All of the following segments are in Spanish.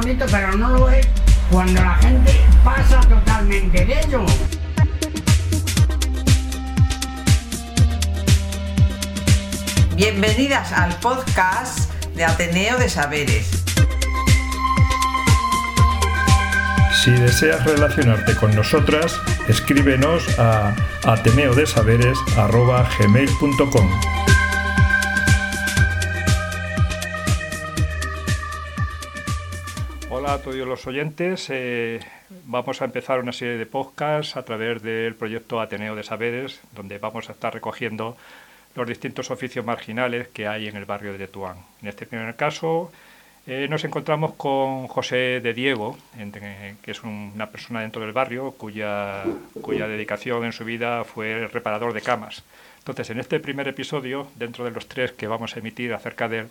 bonito, pero no lo es cuando la gente pasa totalmente de ello. Bienvenidas al podcast de Ateneo de Saberes. Si deseas relacionarte con nosotras, escríbenos a ateneodesaberes.gmail.com Hola a todos los oyentes. eh, vamos a empezar una serie de podcasts a través del proyecto Ateneo de Saberes, donde vamos a estar recogiendo los distintos oficios marginales que hay en el barrio de Tetuán. En este primer caso eh, nos encontramos con José de Diego, en- que es un- una persona dentro del barrio cuya, cuya dedicación en su vida fue reparador de camas. Entonces, en este primer episodio, dentro de los tres que vamos a emitir acerca de él,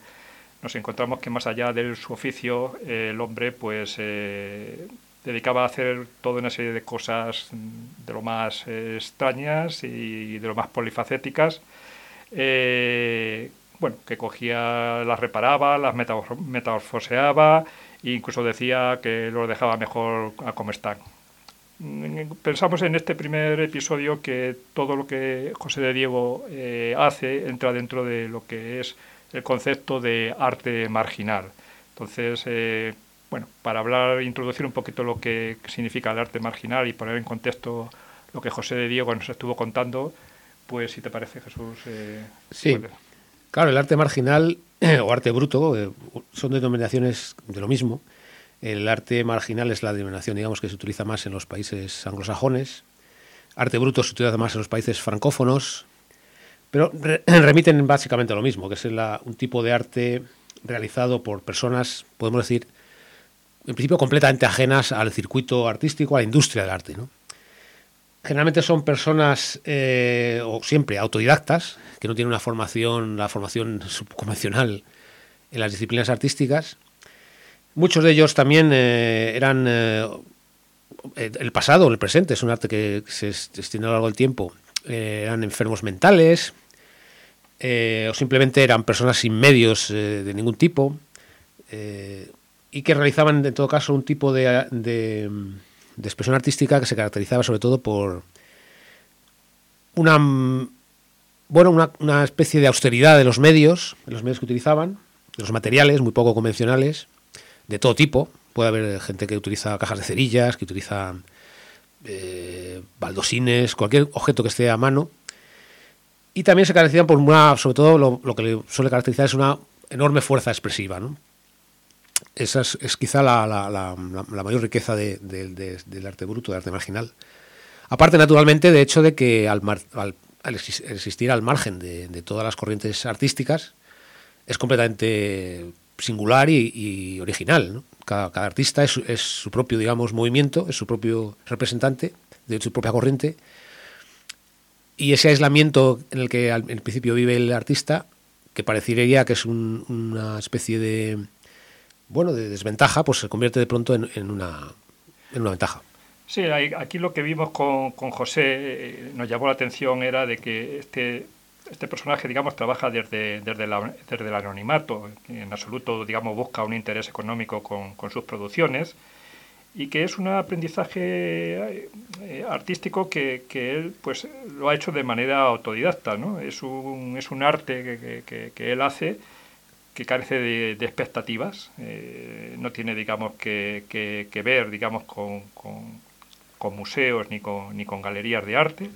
nos encontramos que más allá de su oficio, eh, el hombre pues eh, dedicaba a hacer toda una serie de cosas mm, de lo más eh, extrañas y de lo más polifacéticas. Bueno, que cogía, las reparaba, las metamorfo- metamorfoseaba e incluso decía que los dejaba mejor a como están. Mm, Pensamos en este primer episodio que todo lo que José de Diego hace entra dentro de lo que es el concepto de arte marginal. Entonces, eh, bueno, para hablar, introducir un poquito lo que significa el arte marginal y poner en contexto lo que José de Diego nos estuvo contando, pues si te parece, Jesús. eh, Sí. puedes. Claro, el arte marginal o arte bruto eh, son denominaciones de lo mismo. El arte marginal es la denominación, digamos, que se utiliza más en los países anglosajones. Arte bruto se utiliza más en los países francófonos, pero re- remiten básicamente a lo mismo, que es un tipo de arte realizado por personas, podemos decir, en principio completamente ajenas al circuito artístico, a la industria del arte. ¿no? Generalmente son personas, eh, o siempre autodidactas, que no tienen una formación, la formación subconvencional en las disciplinas artísticas. Muchos de ellos también eh, eran eh, el pasado el presente, es un arte que se extiende a lo largo del tiempo. Eh, eran enfermos mentales, eh, o simplemente eran personas sin medios eh, de ningún tipo, y que realizaban en todo caso un tipo de, de, de expresión artística que se caracterizaba sobre todo por una bueno una, una especie de austeridad de los medios, de los medios que utilizaban, de los materiales muy poco convencionales, de todo tipo. Puede haber gente que utiliza cajas de cerillas, que utiliza eh, baldosines, cualquier objeto que esté a mano. Y también se caracterizan por una, sobre todo lo, que le suele caracterizar es una enorme fuerza expresiva. Esa es, quizá la, mayor riqueza de- de- de- del arte bruto, del arte marginal. Aparte, naturalmente, de hecho de que al, existir al margen de, de todas las corrientes artísticas, es completamente singular y, y original. ¿no? Cada, cada artista es, es su propio, digamos, movimiento, es su propio representante de su propia corriente. Y ese aislamiento en el que al en principio vive el artista, que parecería que es un- una especie de, bueno, de desventaja, pues se convierte de pronto en, en una, en una ventaja. Sí, aquí lo que vimos con, con José eh, nos llamó la atención era de que este, este personaje, digamos, trabaja desde, desde, la- desde el anonimato, en absoluto, digamos, busca un interés económico con, sus producciones y que es un aprendizaje eh, artístico que, él pues lo ha hecho de manera autodidacta, ¿no? Es un, es un arte que, él hace que carece de, expectativas, eh, no tiene, digamos, que, que- que ver, digamos, con, con- con museos ni con, ni con galerías de arte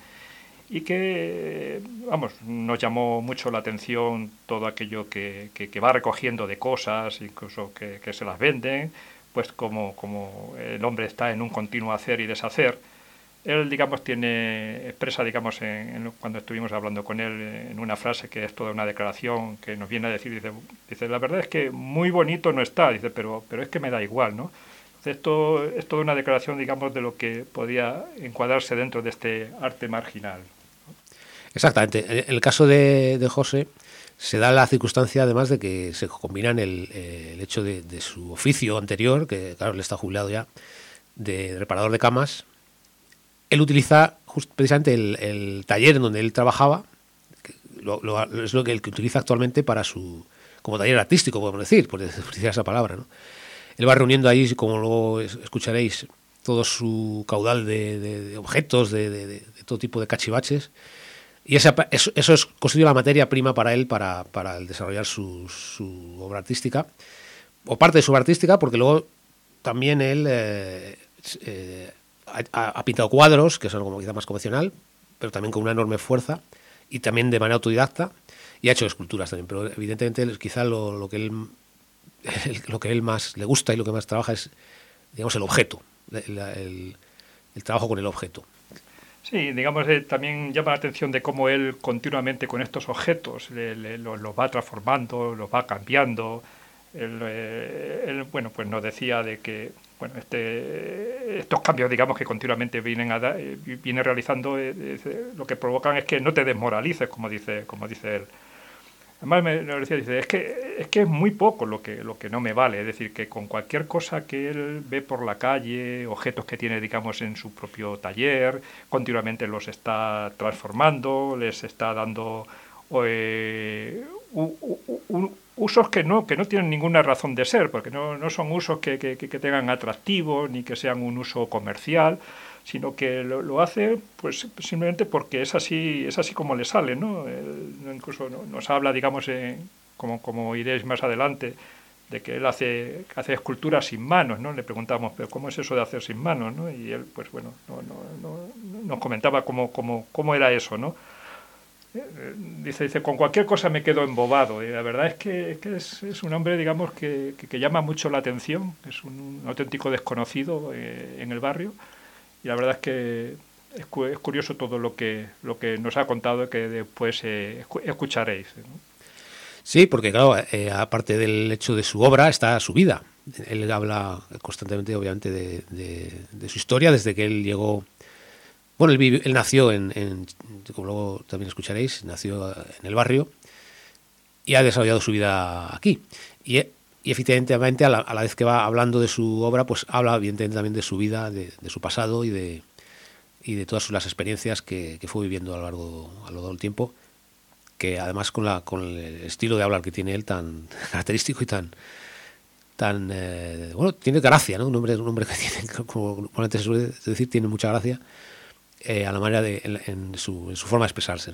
y que, vamos, nos llamó mucho la atención todo aquello que, que- que va recogiendo de cosas, incluso que, que se las venden, pues como, como el hombre está en un continuo hacer y deshacer, él, digamos, tiene, expresa, digamos, en, en cuando estuvimos hablando con él en una frase que es toda una declaración que nos viene a decir, dice, dice la verdad es que muy bonito no está, dice, pero, pero es que me da igual, ¿no? Esto es toda una declaración, digamos, de lo que podía encuadrarse dentro de este arte marginal. Exactamente. En el caso de, de José se da la circunstancia además de que se combinan el, eh, el hecho de, de su oficio anterior, que claro, él está jubilado ya, de reparador de camas. Él utiliza just- precisamente el, el taller en donde él trabajaba, que lo- lo- es lo que el que utiliza actualmente para su como taller artístico, podemos decir, por decir esa palabra, ¿no? Él va reuniendo ahí, como luego escucharéis, todo su caudal de, objetos, de, todo tipo de cachivaches. Y eso, es, constituye la materia prima para él para, para desarrollar su, obra artística, o parte de su obra artística, porque luego también él eh, eh, ha, pintado cuadros, que son como quizá más convencional, pero también con una enorme fuerza, y también de manera autodidacta, y ha hecho esculturas también, pero evidentemente quizá lo, que él lo que él más le gusta y lo que más trabaja es digamos el objeto, el, trabajo con el objeto. Sí, digamos, eh, también llama la atención de cómo él continuamente con estos objetos los, va transformando, los va cambiando. Eh, él, bueno, pues nos decía de que bueno, este, estos cambios, digamos, que continuamente vienen a eh, viene realizando, lo que provocan es que no te desmoralices, como dice, como dice él. Además me, decía, dice, es que, es que es muy poco lo que, lo que no me vale, es decir, que con cualquier cosa que él ve por la calle, objetos que tiene, digamos, en su propio taller, continuamente los está transformando, les está dando eh, usos que no, que no tienen ninguna razón de ser, porque no, no son usos que, que, que tengan atractivo, ni que sean un uso comercial, sino que lo, hace pues simplemente porque es así es así como le sale no incluso nos habla digamos como como iréis más adelante de que él hace hace esculturas sin manos no le preguntamos pero cómo es eso de hacer sin manos no y él pues bueno no, no, nos comentaba cómo, cómo, cómo era eso no eh, dice, dice, con cualquier cosa me quedo embobado. Y la verdad es que, es, que es, un hombre, digamos, que, que, llama mucho la atención, es un, auténtico desconocido eh, en el barrio y la verdad es que es, curioso todo lo que, lo que nos ha contado que después eh, escucharéis. Sí, porque claro, eh, aparte del hecho de su obra está su vida. Él habla constantemente, obviamente, de, su historia desde que él llegó. Bueno, él, él nació en, como luego también escucharéis, nació en el barrio y ha desarrollado su vida aquí. Y y efectivamente a la, a la, vez que va hablando de su obra, pues habla evidentemente también de su vida, de, su pasado y de, y de todas las experiencias que, fue viviendo a lo largo, a lo largo del tiempo, que además con, la, con el estilo de hablar que tiene él tan característico y tan tan eh, bueno tiene gracia no un hombre un hombre que tiene como antes se suele decir tiene mucha gracia eh, a la manera de en, su, forma de expresarse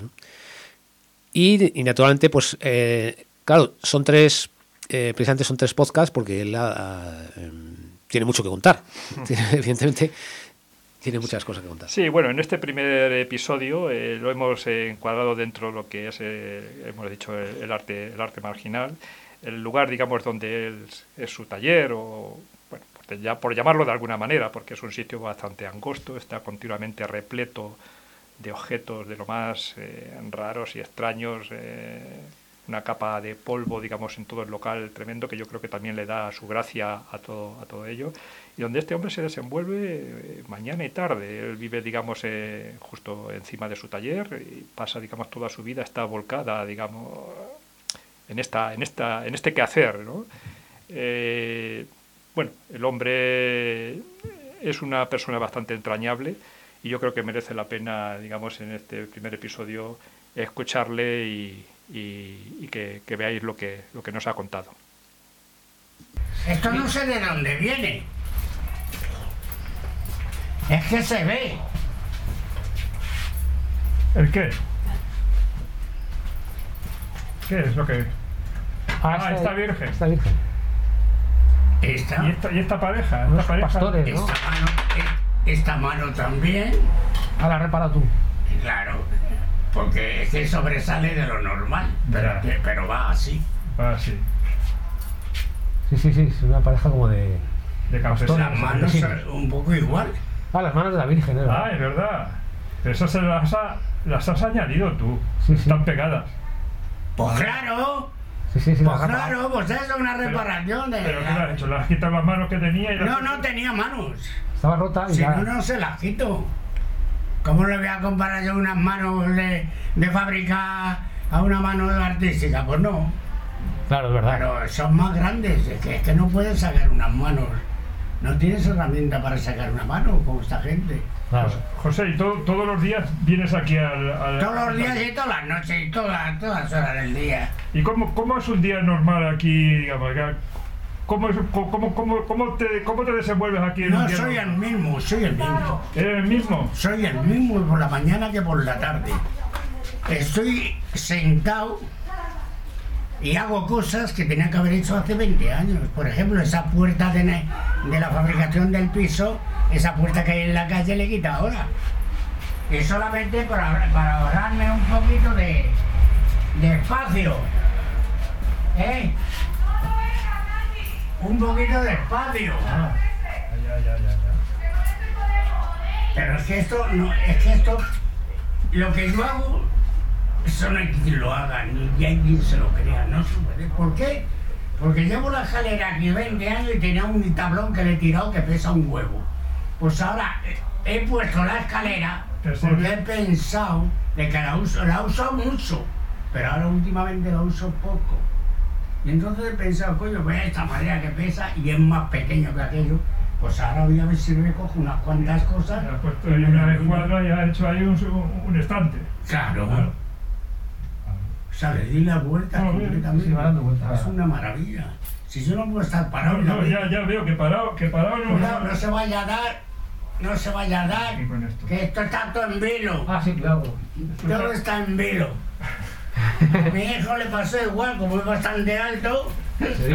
y, naturalmente pues eh, claro son tres eh, precisamente son tres podcasts porque él em, tiene mucho que contar. Evidentemente, tiene muchas cosas que contar. Sí, bueno, en este primer episodio eh, lo hemos encuadrado dentro de lo que es, eh, hemos dicho, el, arte, el arte marginal, el lugar, digamos, donde es su taller o, bueno, ya por llamarlo de alguna manera, porque es un sitio bastante angosto, está continuamente repleto de objetos de lo más raros y extraños una capa de polvo, digamos, en todo el local tremendo que yo creo que también le da su gracia a todo, a todo ello. Y donde este hombre se desenvuelve eh, mañana y tarde. Él vive, digamos, eh, justo encima de su taller y pasa, digamos, toda su vida está volcada, digamos, en, esta, en, esta, en este quehacer, ¿no? Eh, bueno, el hombre es una persona bastante entrañable y yo creo que merece la pena, digamos, en este primer episodio escucharle y, y, que, veáis lo que, lo que nos ha contado. Esto no sé de dónde viene. Es que se ve. ¿El qué? ¿Qué es lo que.? Ah, ah esta virgen. Esta virgen. ¿Esta? ¿Y, esta, y esta pareja? Esta pareja. Pastores, esta, mano, eh, esta mano también. Ah, la repara tú. Claro porque es que sobresale de lo normal, pero, pero va así. Va así. Sí, sí, sí, es una pareja como de. De Las manos un poco igual. Ah, las manos de la Virgen, ¿eh? Ah, es verdad. Pero esas se las, las has añadido tú. Sí, Están pegadas. Pues claro. Sí, sí, sí. Pues claro, pues eso es una reparación de. ¿Pero qué le has hecho? ¿Le has quitado las manos que tenía? Y no, no tenía manos. Estaba rota y Si no, no se las quito. ¿Cómo le voy a comparar yo unas manos de, de fábrica a una mano artística? Pues no. Claro, es verdad. Pero son más grandes, es que, es que no puedes sacar unas manos. No tienes herramienta para sacar una mano como esta gente. Claro. José, ¿y todos los días vienes aquí al, Todos los días y todas las noches y todas, todas las horas del día. ¿Y cómo, cómo es un día normal aquí, digamos, cómo, es- cómo, cómo, cómo te, ¿Cómo te desenvuelves aquí en No, día soy el mismo, soy el mismo. ¿Eres el mismo? Soy el mismo por la mañana que por la tarde. Estoy sentado y hago cosas que tenía que haber hecho hace 20 años. Por ejemplo, esa puerta de, de la fabricación del piso, esa puerta que hay en la calle le quita ahora. Y solamente para, para ahorrarme un poquito de, de espacio. ¿Eh? Un poquito de espacio. Ah, ya, ya, ya, ya. Pero es que esto, no, es que esto, lo que yo hago, eso no hay quien lo haga, ni hay quien se lo crea, no se puede. ¿Por qué? Porque llevo la escalera aquí 20 años y tenía un tablón que le he tirado que pesa un huevo. Pues ahora he puesto la escalera porque he pensado de que la uso, la uso mucho, pero ahora últimamente la uso poco. Y entonces he pensado, coño, ve esta madera que pesa y es más pequeño que aquello. Pues ahora voy a ver si me cojo unas cuantas cosas. Ya has puesto ahí una escuadra y has hecho ahí un, un estante. Claro. Claro. O sea, le di la vuelta No, completamente. vueltas. Es una maravilla. Si yo no puedo estar parado, No, ya no, ya, ya veo que parado, que parado no. Cuidado, no se vaya a dar, no se vaya a dar, esto. que esto está todo en vilo. Ah, sí, cuidado. Todo está en vilo. A mi hijo le pasó igual, como es bastante alto,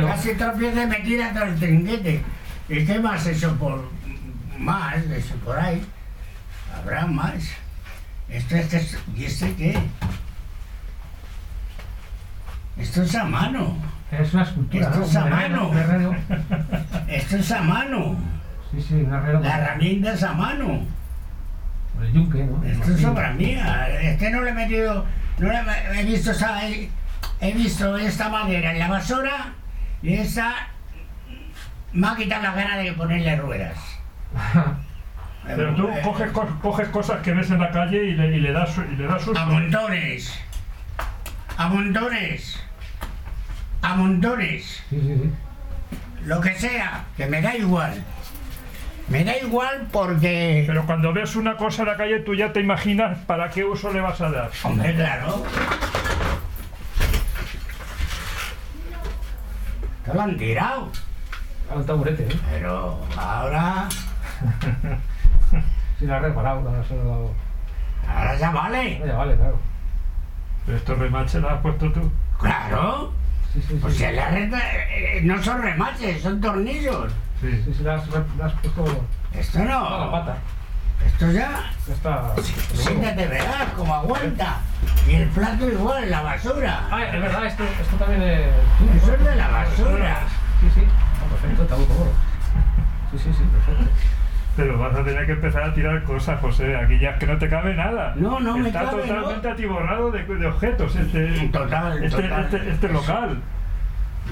casi tropieza y me tira tras el trinquete. ¿Y qué más eso por más, eso por ahí? Habrá más. Esto es que es- ¿Y este qué? Esto es a mano. Es una escultura, Esto ¿no? es a mano. Esto es a mano. Sí, sí, un herrero. La herramienta es a mano. El yunque, ¿no? Esto es obra mía. Este no le he metido. No he- he visto esa- he visto esta madera en la basura y esa me ha quitado las ganas de ponerle ruedas. Pero tú Eh, coges, co- coges cosas que ves en la calle y le, y le das, y le das susto. A montones. A montones. A montones. Sí, sí, sí. Lo que sea, que me da igual. Me da igual porque. Pero cuando ves una cosa en la calle, tú ya te imaginas para qué uso le vas a dar. Hombre, claro. Te lo han tirado. A un taburete, ¿eh? Pero ahora. Sí, la has reparado, la has dado. Ahora ya vale. Ya vale, claro. Pero estos remaches los has puesto tú. Claro. Sí, sí, sí. Pues si la reta, eh, no son remaches, son tornillos. Sí. Sí, sí, la has, la has puesto Esto a la no. pata. Esto ya. Ya está. Siéntate, verás cómo aguanta. Y el plato igual, la basura. Ah, es verdad, esto, esto también es. Eso es de la basura. Sí, sí. Ah, perfecto, está muy cómodo. Sí, sí, sí, perfecto. Pero vas a tener que empezar a tirar cosas, José. Aquí ya es que no te cabe nada. No, no me Está cabe, totalmente ¿no? atiborrado de, de objetos este, Total, este, total. este, este local.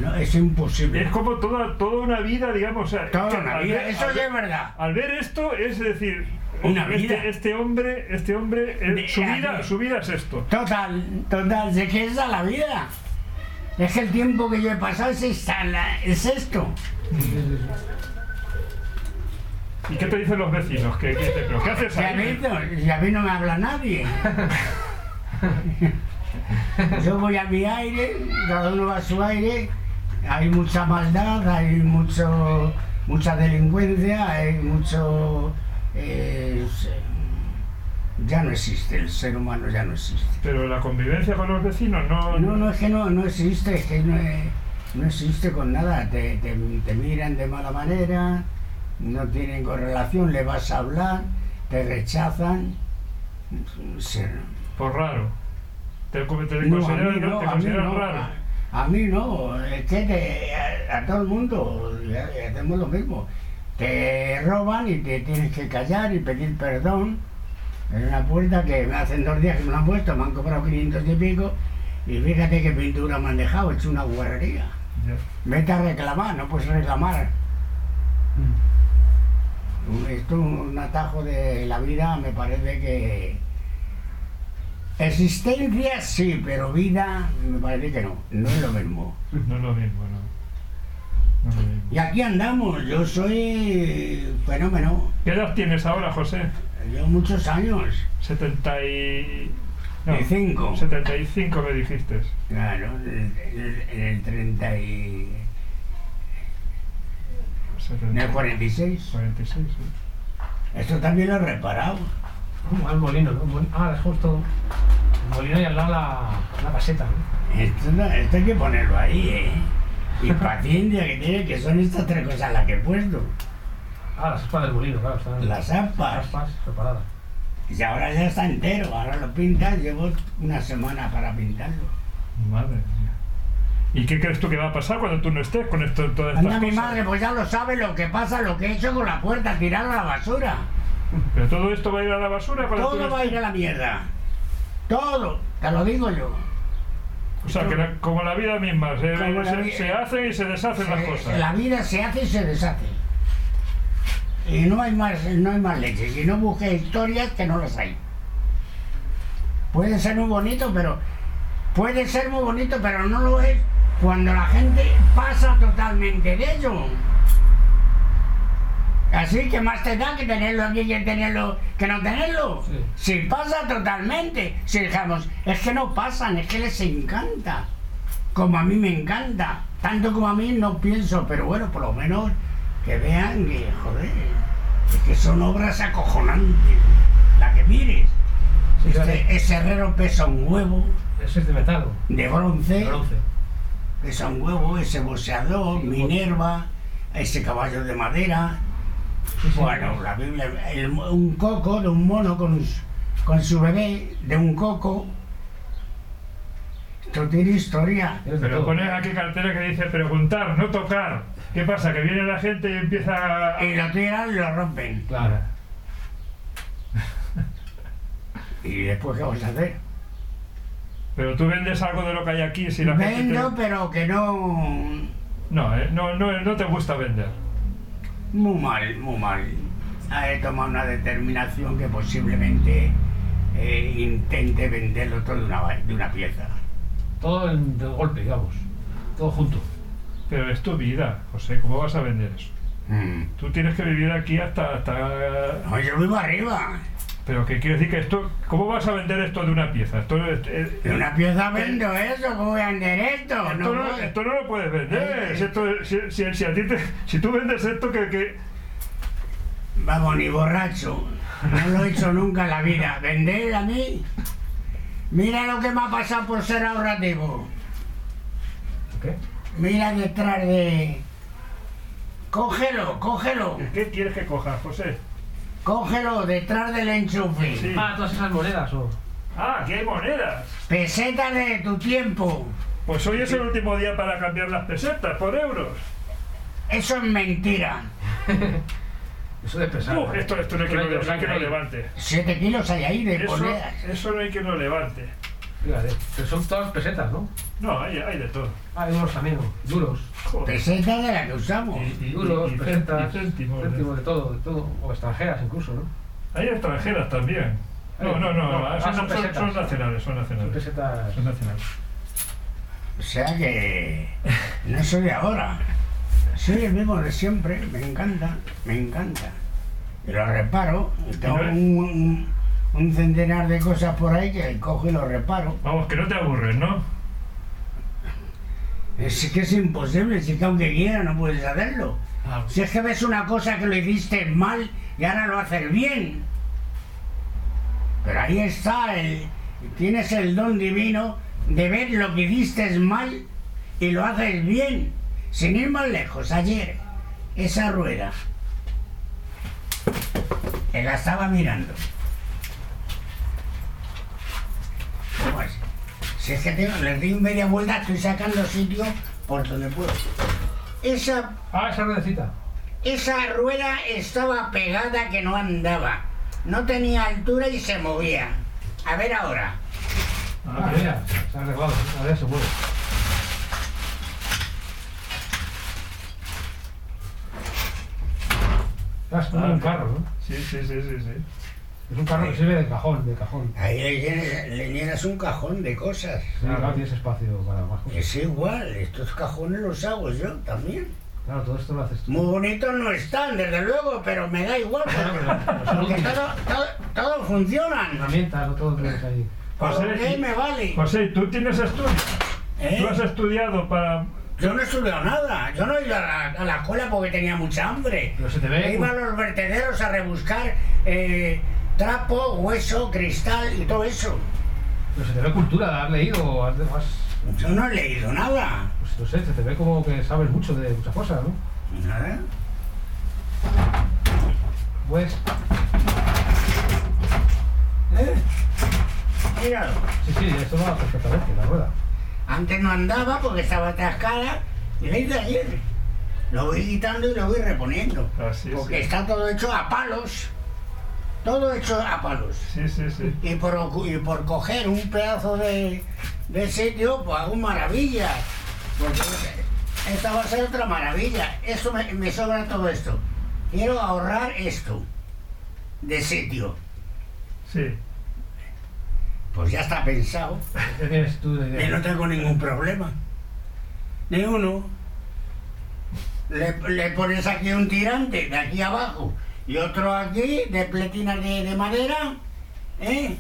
No, es imposible. Es como toda, toda una vida, digamos. Toda que una vida, ver- eso al sí es verdad. Al ver esto, es decir, Una este, vida. este hombre, este hombre, eh, su vida, su vida es esto. Total, total, sé que es la vida. Es que el tiempo que yo he pasado es, esta, la- es esto. ¿Y qué te dicen los vecinos? ¿Qué, qué, pero qué haces Si a, mí ahí? si a mí no me habla nadie. Yo voy a mi aire, cada uno va a su aire. Hay mucha maldad, hay mucho, mucha delincuencia, hay mucho... eh, ya no existe, el ser humano ya no existe. Pero la convivencia con los vecinos no... No, no, es que no, no existe, es que no, no existe con nada. Te, te, te miran de mala manera, no tienen correlación, le vas a hablar, te rechazan. Por raro. Te, te, te No, a consideran, no, te consideran no, raro. A, mí no, es que te- a, a todo el mundo hacemos lo mismo. Te roban y te tienes que callar y pedir perdón. En una puerta que me hacen dos días que me la han puesto, me han cobrado 500 y pico. Y fíjate qué pintura me han dejado, he hecho una guarrería. Ya. Vete a reclamar, no puedes reclamar. Mm. Esto un atajo de la vida me parece que... Existencia sí, pero vida me parece que no, no es lo mismo. No es lo mismo, no. No es lo mismo. Y aquí andamos, yo soy fenómeno, ¿Qué edad tienes ahora, José? yo muchos años, 70 y... No, Y cinco. 75 me dijiste. claro, en el, en el 30 y... En el 46. 46, sí. Esto también lo he reparado. Uh, al molino, ¿no? Mol- Ah, es justo el molino y al lado la, la caseta, ¿no? Esto, no- esto hay que ponerlo ahí, ¿eh? Y paciencia que tiene, que son estas tres cosas las que he puesto. Ah, las aspas del molino, claro, están Las las aspas. aspas preparadas. Y ahora ya está entero, ahora lo pintas, llevo una semana para pintarlo. Madre mía. ¿Y qué crees tú que va a pasar cuando tú no estés con esto, todas estas Anda mi cosas? madre, pues ya lo sabe lo que pasa, lo que he hecho con la puerta, tirarlo a la basura. Pero todo esto va a ir a la basura tú Todo va a ir a la mierda. Todo, te lo digo yo. O sea, que la- como la vida misma, se, se- vi- se hacen y se deshacen las cosas. La vida se hace y se deshace. Y no hay más, no hay más leche. Si no busques historias, que no las hay. Puede ser muy bonito, pero puede ser muy bonito, pero no lo es cuando la gente pasa totalmente de ello. Así que más te da que tenerlo aquí que tenerlo que no tenerlo. Sí. Si pasa totalmente, si dejamos, es que no pasan, es que les encanta. Como a mí me encanta. Tanto como a mí no pienso, pero bueno, por lo menos que vean que, joder, es que son obras acojonantes. La que mires. Sí. Este, ese herrero pesa un huevo Ese es de metal, de bronce, de bronce. pesa un huevo, ese boxeador, Sí, Minerva, ese caballo de madera. Bueno, la Biblia, el- un coco de un mono con, su- con su bebé, de un coco. Esto tiene historia. Pero pones aquí cartera que dice preguntar, no tocar. ¿Qué pasa? Que viene la gente y empieza a... Y lo tiran y lo rompen. Claro. ¿Y después qué vas a hacer? Pero tú vendes algo de lo que hay aquí si la gente Vendo, te... pero que no. No, eh, no, no, no te gusta vender. Muy mal, muy mal. He tomado una determinación que posiblemente eh, intente venderlo todo de una, de una pieza. Todo en- de golpe, digamos. Todo junto. Pero es tu vida, José, ¿cómo vas a vender eso? Mm. Tú tienes que vivir aquí hasta... hasta... No, yo vivo arriba. Pero que quiero decir que esto... ¿Cómo vas a vender esto de una pieza? Esto, es- es- De una pieza vendo eso, ¿cómo voy a vender esto? esto, No no, puedo. esto no lo puedes vender. Eh, Si, esto- si- si- si a ti te- si tú vendes esto, que... que Vamos, ni borracho. No lo he hecho nunca en la vida. Vender a mí. Mira lo que me ha pasado por ser ahorrativo. ¿Qué? Mira detrás de. Cógelo, cógelo. ¿Qué quieres que cojas, José? Cógelo detrás del enchufe. Sí. Ah, todas esas monedas o. Ah, aquí hay monedas. Pesetas de tu tiempo. Pues hoy es el último día para cambiar las pesetas por euros. Eso es mentira. Eso de pesar. Uh, esto, esto no hay que, lo, no hay que lo levante. Siete kilos hay ahí de Eso, monedas. eso no hay que lo levante. Fíjate. Pero son todas pesetas, ¿no? No, hay, hay de todo. Ah, hay unos también, ¿no? duros. Joder. Pesetas de las que usamos. Y- y- Duros, y pesetas, y céntimos, ¿no? céntimos, de todo, de todo. O extranjeras incluso, ¿no? Hay extranjeras también. No, no, no, no, ah, ah, son, son son- nacionales, son nacionales. pesetas. Son nacionales. O sea que no soy ahora. Soy el mismo de siempre. Me encanta, me encanta. Y lo reparo. Tengo un- un centenar de cosas por ahí que cojo y lo reparo. Vamos, que no te aburres, ¿no? Es que es imposible, si que aunque quiera no puedes hacerlo. Ah, Si es que ves una cosa que lo hiciste mal y ahora lo haces bien. Pero ahí está, el, tienes el don divino de ver lo que hiciste mal y lo haces bien. Sin ir más lejos, ayer, esa rueda, que la estaba mirando. Pues, si es que tengo, les di media vuelta, estoy sacando sitio por donde puedo. Esa Ah, esa ruedecita. esa rueda estaba pegada que no andaba. No tenía altura y se movía. A ver ahora. Ah, mira, se ha arreglado. A ver, se mueve. Ah, Es como un carro, ¿no? Sí, sí, sí, sí, sí. Es un carro que sirve de cajón, de cajón. Ahí le llenas, le llenas un cajón de cosas. Sí, claro, tienes espacio para más cosas. Es igual, estos cajones los hago yo también. Claro, todo esto lo haces tú. Muy bonitos no están, desde luego, pero me da igual. Porque, porque todo, todo, todo funciona. Herramientas, no todo tienes ahí. José, que me vale. José, ¿tú tienes estudios? ¿Eh? ¿Tú has estudiado para, Yo no he estudiado nada. Yo no he ido a la, a la escuela porque tenía mucha hambre. Pero se te ve- Iba a los vertederos a rebuscar eh, trapo, hueso, cristal y todo eso. Pero se te ve cultura, has leído, has, has- Yo no he leído nada. pues no sé, se te ve como que sabes mucho de muchas cosas, ¿no? Nada. Pues, ¿Eh? Míralo. sí, sí, esto va perfectamente, la rueda. Antes no andaba porque estaba atascada y la hice ayer. Lo voy quitando y lo voy reponiendo. Así es. porque está todo hecho a palos. Todo hecho a palos. Sí, sí, sí. Y por, y por coger un pedazo de, de sitio, pues hago maravilla. Porque esta va a ser otra maravilla. Eso me, me sobra todo esto. Quiero ahorrar esto de sitio. Sí. Pues ya está pensado. ¿Qué tienes tú de no tengo ningún problema. Ni uno. Le, le pones aquí un tirante de aquí abajo y otro aquí de pletina de, de madera. ¿Eh?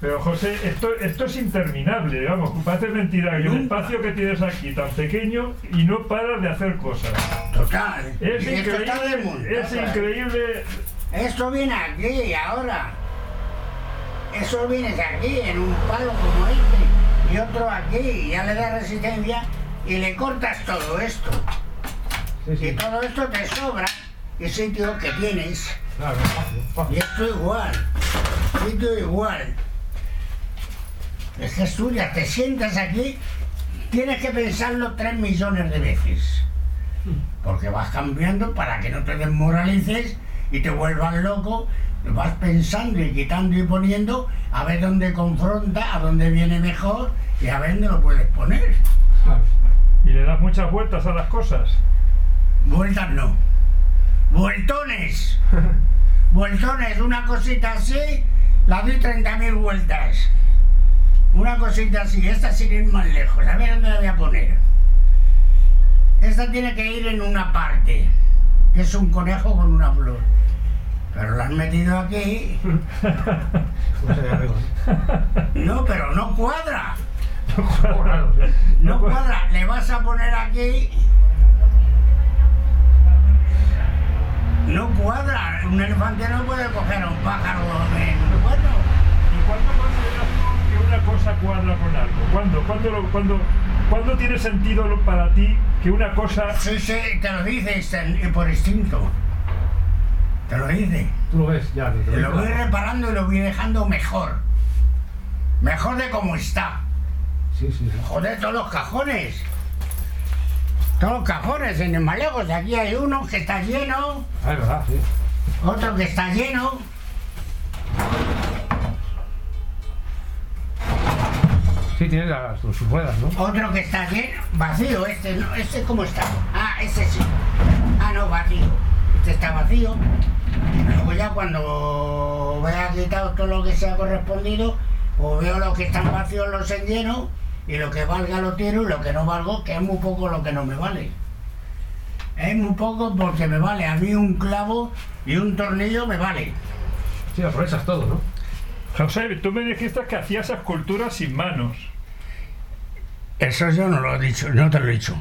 Pero José, esto, esto es interminable, vamos, parece mentira que el espacio que tienes aquí tan pequeño y no paras de hacer cosas. Total. Es Y increíble, es increíble. Esto viene aquí ahora. Eso viene de aquí, en un palo como este. Y otro aquí. Y ya le das resistencia y le cortas todo esto. Sí, Y todo esto te sobra. Y sitio que tienes. claro, fácil, Y esto igual, sitio igual. Es que estudias, te sientas aquí, tienes que pensarlo tres millones de veces. Porque vas cambiando para que no te desmoralices y te vuelvas loco. Vas pensando y quitando y poniendo a ver dónde confronta, a dónde viene mejor y a ver dónde lo puedes poner. Claro. Y le das muchas vueltas a las cosas. Vueltas no. Vueltones. Vueltones, una cosita así, la doy 30.000 vueltas. Una cosita así, esta sin ir más lejos. A ver dónde la voy a poner. Esta tiene que ir en una parte, que es un conejo con una flor. Pero la has metido aquí. No, pero no cuadra. Raro, sí. No cu- cuadra. Le vas a poner aquí. No cuadra. Un elefante no puede coger a un pájaro en un cuerno. ¿Y cuándo consideras que una cosa cuadra con algo? ¿Cuándo? ¿Cuándo, lo- cuándo, cuándo tiene sentido lo- para ti que una cosa... Sí, sí, te lo dice este- y por instinto. Te lo dice. Tú lo ves ya. Te lo voy reparando y lo voy dejando mejor. Mejor de como está. Sí, sí, sí. Joder, todos los cajones. Los cajones en el Malejos. Aquí hay uno que está lleno, Ah, es verdad, sí. otro que está lleno. Sí, tiene las, sus ruedas, ¿no? Otro que está lleno, vacío, este, ¿no? ¿Este cómo está? Ah, ese sí. Ah, no, vacío. Este está vacío. Luego ya cuando vea quitado todo lo que se ha correspondido, o veo los que están vacíos los lleno y lo que valga lo tiro y lo que no valgo, que es muy poco lo que no me vale. Es muy poco porque me vale. A mí un clavo y un tornillo me vale. Sí, aprovechas todo, ¿no? José, tú me dijiste que hacías esculturas sin manos. Eso yo no lo he dicho, no te lo he dicho.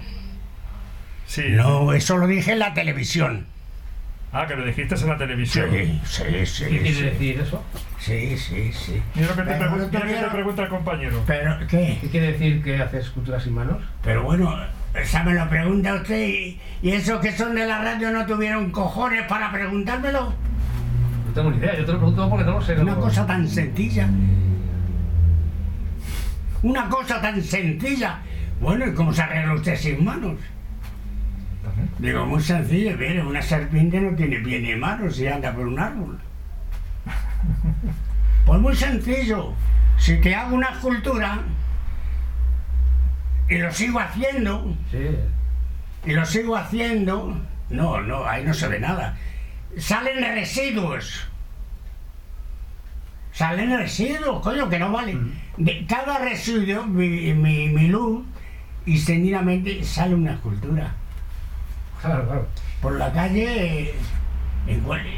Sí. No, eso lo dije en la televisión. Ah, que lo dijiste en la televisión. Sí, sí, sí. ¿Qué quiere sí. decir eso? Sí, sí, sí. Mira lo que te, pregun- mira que te pregunta el compañero. Pero, ¿qué? ¿Qué quiere decir que haces esculturas sin manos? Pero bueno, esa me lo pregunta usted y, y esos que son de la radio no tuvieron cojones para preguntármelo. No tengo ni idea, yo te lo pregunto porque no lo sé. Una cosa tan sencilla. Una cosa tan sencilla. Bueno, ¿y cómo se arregla usted sin manos? Digo, muy sencillo, mire, una serpiente no tiene pie ni manos y anda por un árbol. Pues muy sencillo. Si te hago una escultura y lo sigo haciendo, Sí, y lo sigo haciendo, no, no, ahí no se ve nada. Salen residuos. Salen residuos, coño, que no valen. De cada residuo, mi, mi, mi luz, extendidamente sale una escultura. Claro, claro. Por la calle, eh,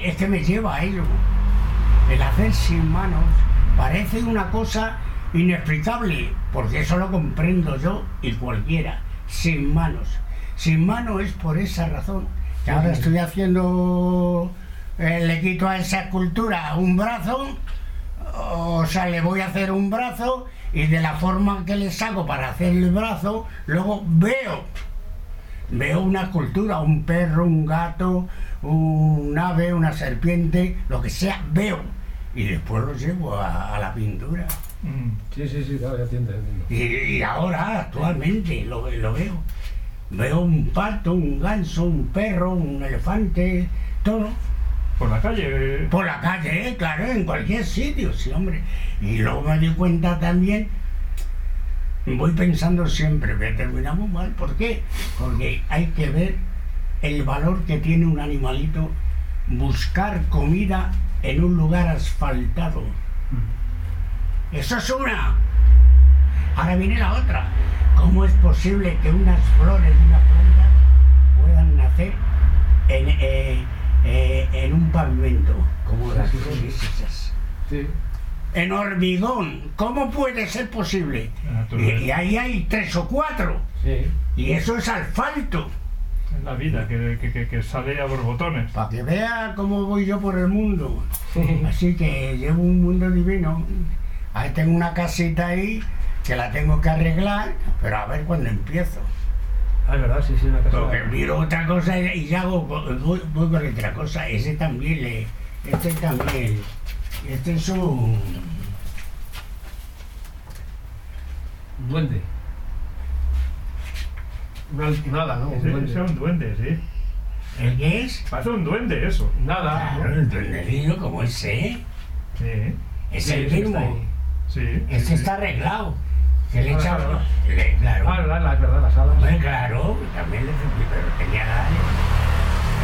es que me lleva a ello. El hacer sin manos parece una cosa inexplicable, porque eso lo comprendo yo y cualquiera. sin manos. Sin mano es por esa razón. Que ahora estoy haciendo, eh, le quito a esa escultura un brazo, o sea, le voy a hacer un brazo y de la forma que les hago para hacer el brazo, luego veo, veo una escultura, un perro, un gato, un ave, una serpiente, lo que sea, veo. Y después lo llevo a, a la pintura. Mm. Sí, sí, sí, claro, ya entiendo. Y, y ahora, actualmente, lo, lo veo. Veo un pato, un ganso, un perro, un elefante, todo. Por la calle. eh, Por la calle, claro, en cualquier sitio, sí, hombre. Y luego me di cuenta también, voy pensando siempre que terminamos mal. ¿Por qué? Porque hay que ver el valor que tiene un animalito buscar comida en un lugar asfaltado. Eso es una. Ahora viene la otra. ¿Cómo es posible que unas flores de una planta puedan nacer en, eh, eh, en un pavimento? Como las flores esas? Sí. En hormigón. ¿Cómo puede ser posible? Y, ahí hay tres o cuatro. Sí. Y eso es asfalto. Es la vida que, que- que- que sale a borbotones. Para que vea cómo voy yo por el mundo. Sí. Así que llevo un mundo divino. Ahí tengo una casita ahí que la tengo que arreglar, pero a ver cuándo empiezo. Ah, es verdad, sí, sí, una casa. Porque miro otra cosa y y ya hago, voy, voy con otra cosa. Ese también le. Este también. Este es un. Un duende. Una, nada, ¿no? Un Ese, duende. ese es un duende, sí. ¿El qué es? Parece un duende eso. Nada. Claro, el duendecillo como ese. Sí. Es Sí, el mismo. Sí. Este está arreglado. Que le Ah, echa. claro. le- claro. Ah, la- es verdad, las alas. Hombre, claro, también le pero tenía la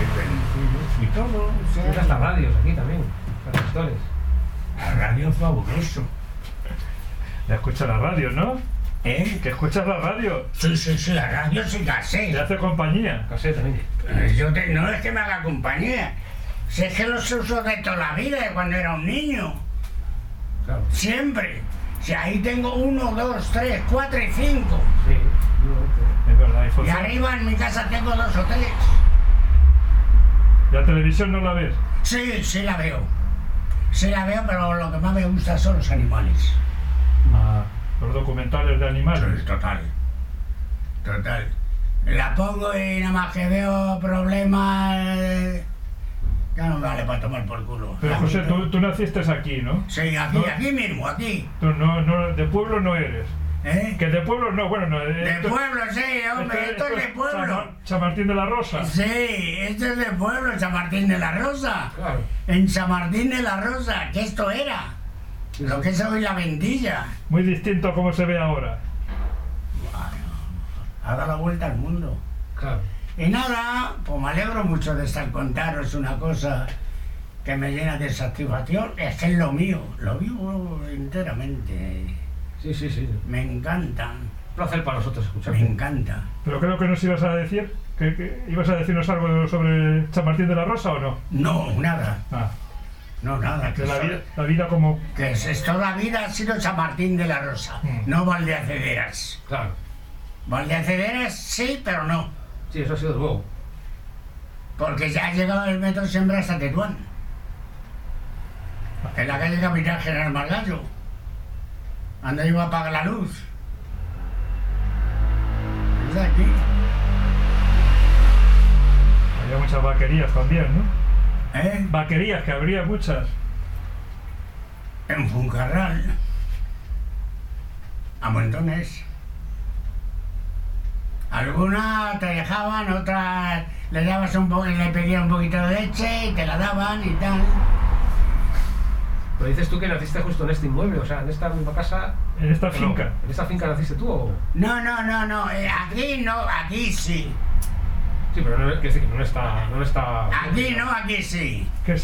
el, y todo. Tienes hasta radios aquí también. Transistores. La radio es fabuloso. Ya escucha la radio, ¿no? ¿Eh? Que escuchas la radio. Sí, sí, sí, la radio sí Te casé. hace compañía. Casé también. Yo te- no es que me haga compañía. Si es que los uso de toda la vida, de cuando era un niño. Claro. Siempre. Si ahí tengo uno, dos, tres, cuatro y cinco. Sí. No, Es verdad. Y, Y funciona. arriba en mi casa tengo dos o tres. ¿La televisión no la ves? Sí, sí la veo. Sí la veo, pero lo que más me gusta son los animales. Ah, los documentales de animales. Total. Total. La pongo y nada más que veo problemas. eh, Ya no vale para tomar por culo. Pero José, tú, tú naciste aquí, ¿no? Sí, aquí, No. aquí mismo, aquí. Tú no, no, de pueblo no eres. ¿Eh? Que de pueblo no, bueno, no. De pueblo, sí, hombre, esto es de pueblo. Chama- Chamartín de la Rosa. Sí, esto es de pueblo, San Martín de la Rosa. Claro. En San Martín de la Rosa, que esto era. Lo que es hoy la vendilla. Muy distinto a cómo se ve ahora. Ha dado la vuelta al mundo. Claro. Y nada, pues me alegro mucho de estar contaros una cosa que me llena de satisfacción. Es que es lo mío, lo vivo enteramente. Sí, sí, sí. Me encanta, Un placer para nosotros me escucharte. encanta. Pero creo que nos ibas a decir. que, que ¿Ibas a decirnos algo sobre Chamartín de la Rosa o no? No, nada, Ah, no, nada. Que, la vida, la vida como. que es, es toda la vida ha sido San Martín de la Rosa, Mm. no Valdeacederas. Claro. Valdeacederas sí, pero no, Sí, eso ha sido luego. porque ya ha llegado el metro siempre hasta Tetuán. En la calle Capitán General Margallo. Ando iba a apagar la luz. Es aquí. Había muchas vaquerías también, ¿no? ¿Eh? Vaquerías, que habría muchas. En Funcarral. A montones. Algunas te dejaban, otras le dabas un poco, le pedían un poquito de leche y te la daban y tal. Pero dices tú que naciste justo en este inmueble, o sea, en esta misma casa. En esta ¿o no? finca. ¿En esta finca naciste tú o.? No, no, no, no, eh, aquí no, aquí sí. Sí, pero no, que no está. No está Aquí no, aquí sí. ¿Qué,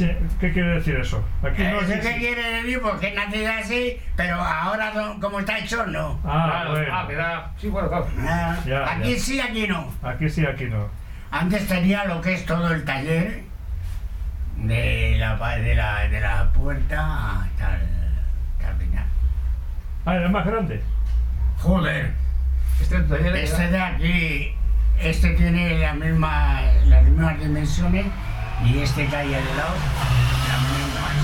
qué quiere decir eso? Aquí no. Eh, aquí ¿Qué sí. quiere decir? Porque nací así, pero ahora no- como está hecho, no. Ah, Claro, bueno. ah, me da. Sí, bueno, claro. Ah, Ya, aquí ya. sí, aquí no. Aquí sí, aquí no. Antes tenía lo que es todo el taller de la, de la, de la puerta hasta el, hasta el final. Ah, era más grande. Joder, Este taller Este de aquí, este tiene la misma, las mismas dimensiones y este que hay al lado, las mismas.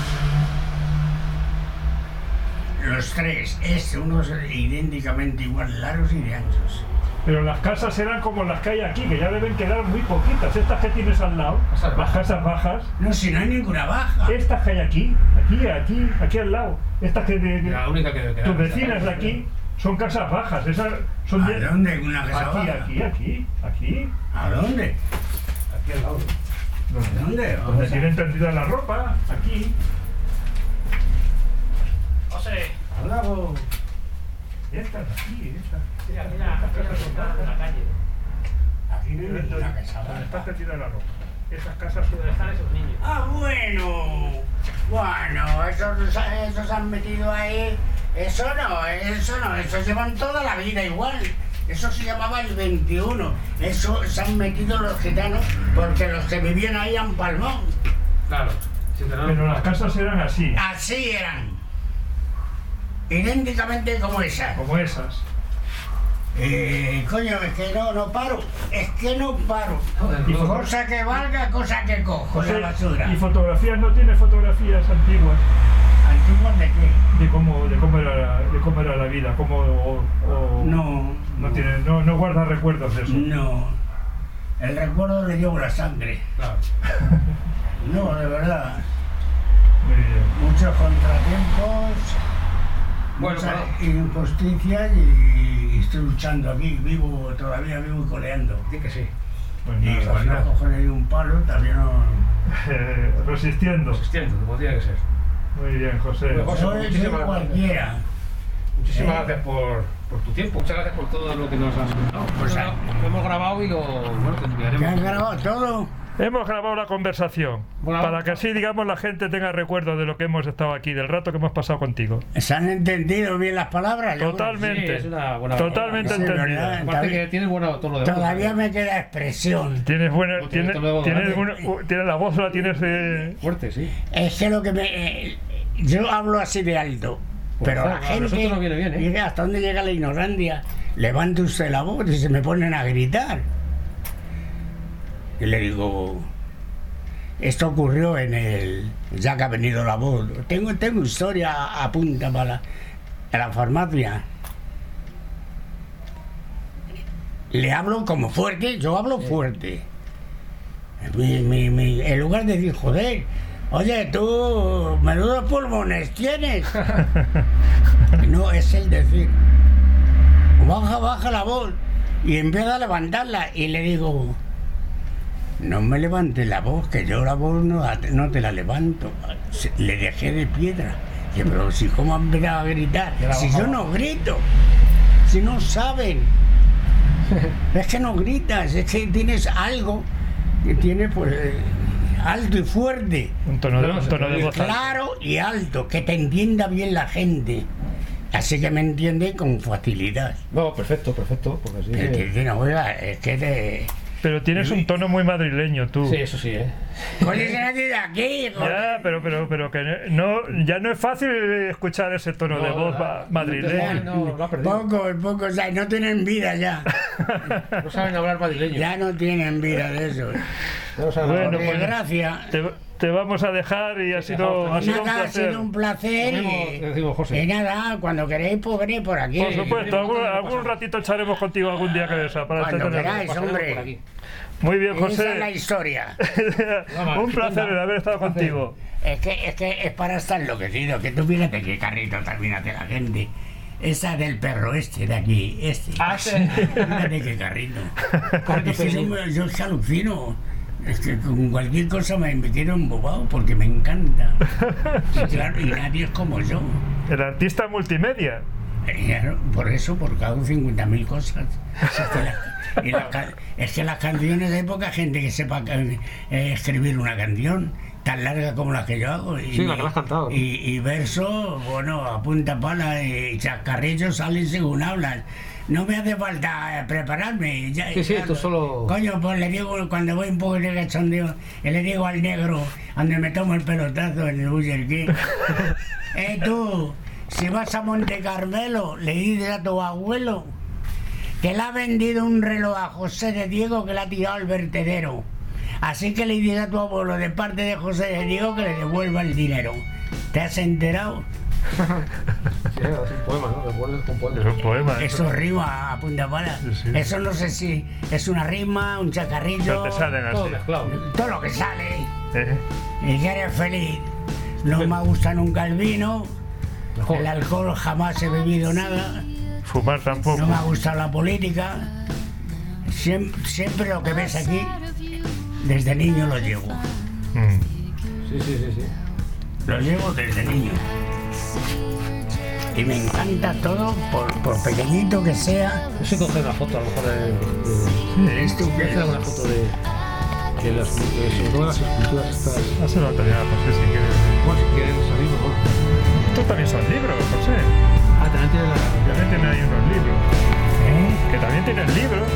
Los tres, este, unos idénticamente igual, largos y de anchos. Pero las casas eran como las que hay aquí, que ya deben quedar muy poquitas. Estas que tienes al lado, Casas las bajas. casas bajas, No, si no hay ninguna baja. estas que hay aquí, aquí, aquí, aquí al lado, estas que de, de- La única que debe quedar. tus vecinas de aquí son casas bajas, esas son ¿A de- dónde? ¿Una casa aquí, baja? aquí, aquí, aquí, ¿A dónde? Aquí al lado. ¿A dónde? donde tienen tendida la ropa, aquí. José. Al lado. Estas, aquí, estas. Mira, mira, mira, en la calle. Aquí no hay ninguna casa Donde está tendida la ropa. Esas casas son Donde están esos niños. Ah, bueno. Bueno, esos, esos han metido ahí. Eso no, eso no, eso llevan toda la vida igual. Eso se llamaba el 21. Eso se han metido los gitanos porque los que vivían ahí han palmado. Claro. Pero las casas eran así, Así eran. Idénticamente como esa. como esas. Eh, coño, es que no, no paro. Es que no paro. Y. Cosa que valga, cosa que cojo la basura. ¿Y fotografías? ¿No tiene fotografías antiguas ¿Antiguas de qué? de cómo, de cómo, era, de cómo era la vida? Cómo, o, o- No. No, tiene, no, no guarda recuerdos de eso. No. El recuerdo le llevo la sangre. Claro. No, de verdad. Muy bien. Muchos contratiempos, Bueno, muchas bueno. injusticias y estoy luchando aquí, vivo, todavía vivo y coleando. Di que sí. Pues Y nada, cuando nada. un palo, también no... Resistiendo. Existiendo, como tiene que ser. Muy bien, José. Bueno, José, Soy, soy muchísimas gracias. cualquiera. Muchísimas Eh. gracias por, por tu tiempo. Muchas gracias por todo lo que nos has contado. Pues, hemos grabado y lo, bueno, te ¿Que enviaremos. han grabado todo? Hemos grabado la conversación Bueno. para que así, digamos, la gente tenga recuerdo de lo que hemos estado aquí, del rato que hemos pasado contigo. ¿Se han entendido bien las palabras? Totalmente. Sí, es una buena- Totalmente entendido. ¿verdad? Aparte que tienes buen tono de voz. Todavía me queda expresión. Tienes buena, No, tienes, tienes una- u- tienes la voz, la tienes de... Fuerte, sí. Es que lo que me... eh, yo hablo así de alto, Pues, pero la a gente... nosotros nos viene bien, ¿eh? Mira, ¿hasta dónde llega la ignorancia? Levanta usted la voz y se me ponen a gritar. Y le digo... Esto ocurrió en el... Ya que ha venido la voz. Tengo, tengo historia a punta para la, farmacia. Le hablo como fuerte, yo hablo fuerte. Mi- mi- mi- en lugar de decir, joder, oye, tú, menudos pulmones tienes. no, es el decir, baja, baja la voz. Y empieza a levantarla y le digo, no me levantes la voz, que yo la voz no, no te la levanto. Le dejé de piedra. Pero si cómo han empezado a gritar, si yo no grito, si no saben. Es que no gritas, es que tienes algo que tiene pues alto y fuerte, Un tono de, No, un tono de voz claro y alto, que te entienda bien la gente. Así que me entiende con facilidad. No, perfecto, perfecto. Porque así Que te que- dicen, oiga, es que te... Pero tienes un tono muy madrileño tú. Sí, eso sí, ¿eh? Oye, que nadie de aquí, joder. Ya, pero, pero, pero que no, ya no es fácil escuchar ese tono de No, voz la- ma- madrileño. No, lo ha perdido. Pocos, pocos, ya no tienen vida ya. No saben hablar madrileño. Ya no tienen vida de eso. No saben Bueno. Por pues- desgracia. Te, te vamos a dejar y ha sido, ha sido un Nada, ha placer. sido un placer. Y, decimos, José. nada, cuando queréis, pues venid por aquí. Por supuesto, algún, algún ratito echaremos contigo algún día que esa para Cuando queráis, hombre. Muy bien, Esa es la José. historia. un placer el haber estado contigo. Es que, es que es para estar enloquecido. Que tú fíjate qué carrito hace la gente. Esa del perro este de aquí, este. Ah, sí. Qué carrito. Es que yo, yo alucino. Es que con cualquier cosa me, me quiero embobado porque me encanta. Y claro, y nadie es como yo. El artista multimedia. Eh, Claro, por eso, porque hago 50.000 cosas. Es que, la- y la es que las canciones hay poca gente que sepa eh, escribir una canción tan larga como la que yo hago. Y, Sí, la que la has cantado. Y, y verso, bueno, a punta pala y chascarrillos salen según hablas. No me hace falta eh, prepararme. Ya, Sí, sí, ya- tú solo- Coño, pues le digo, cuando voy un poco de cachondeo, le digo al negro, donde me tomo el pelotazo en el Burger King, eh tú, si vas a Monte Carmelo, le dices a tu abuelo que le ha vendido un reloj a José de Diego que le ha tirado al vertedero. Así que le dice a tu abuelo de parte de José de Diego que le devuelva el dinero. ¿Te has enterado? Sí, es un poema, ¿no? Poema. Es un poema. Eso rima a punta pala. Sí, sí. Eso no sé si es una rima, un chacarrillo, No te salen Todo así. todo lo que sale. ¿eh? Y que eres feliz. No me gusta nunca el vino, Mejor. el alcohol jamás he bebido nada. Fumar tampoco. No me ha gustado la política. Siem- Siempre, lo que ves aquí, desde niño lo llevo. Mm. Sí, sí, sí, sí. Lo llevo desde niño. Y me encanta todo, por, por pequeñito que sea. Yo sé coger una foto a lo mejor de. de Esto voy a hacer una foto de. de las, de, sobre todo las esculturas estas. Hazlo también a José si quieres. Bueno, si quieren salir mejor. Estos también son libros, José. Ah, también tiene la. También tienen ahí unos libros. ¿eh? Que también tienen libros.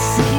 lights.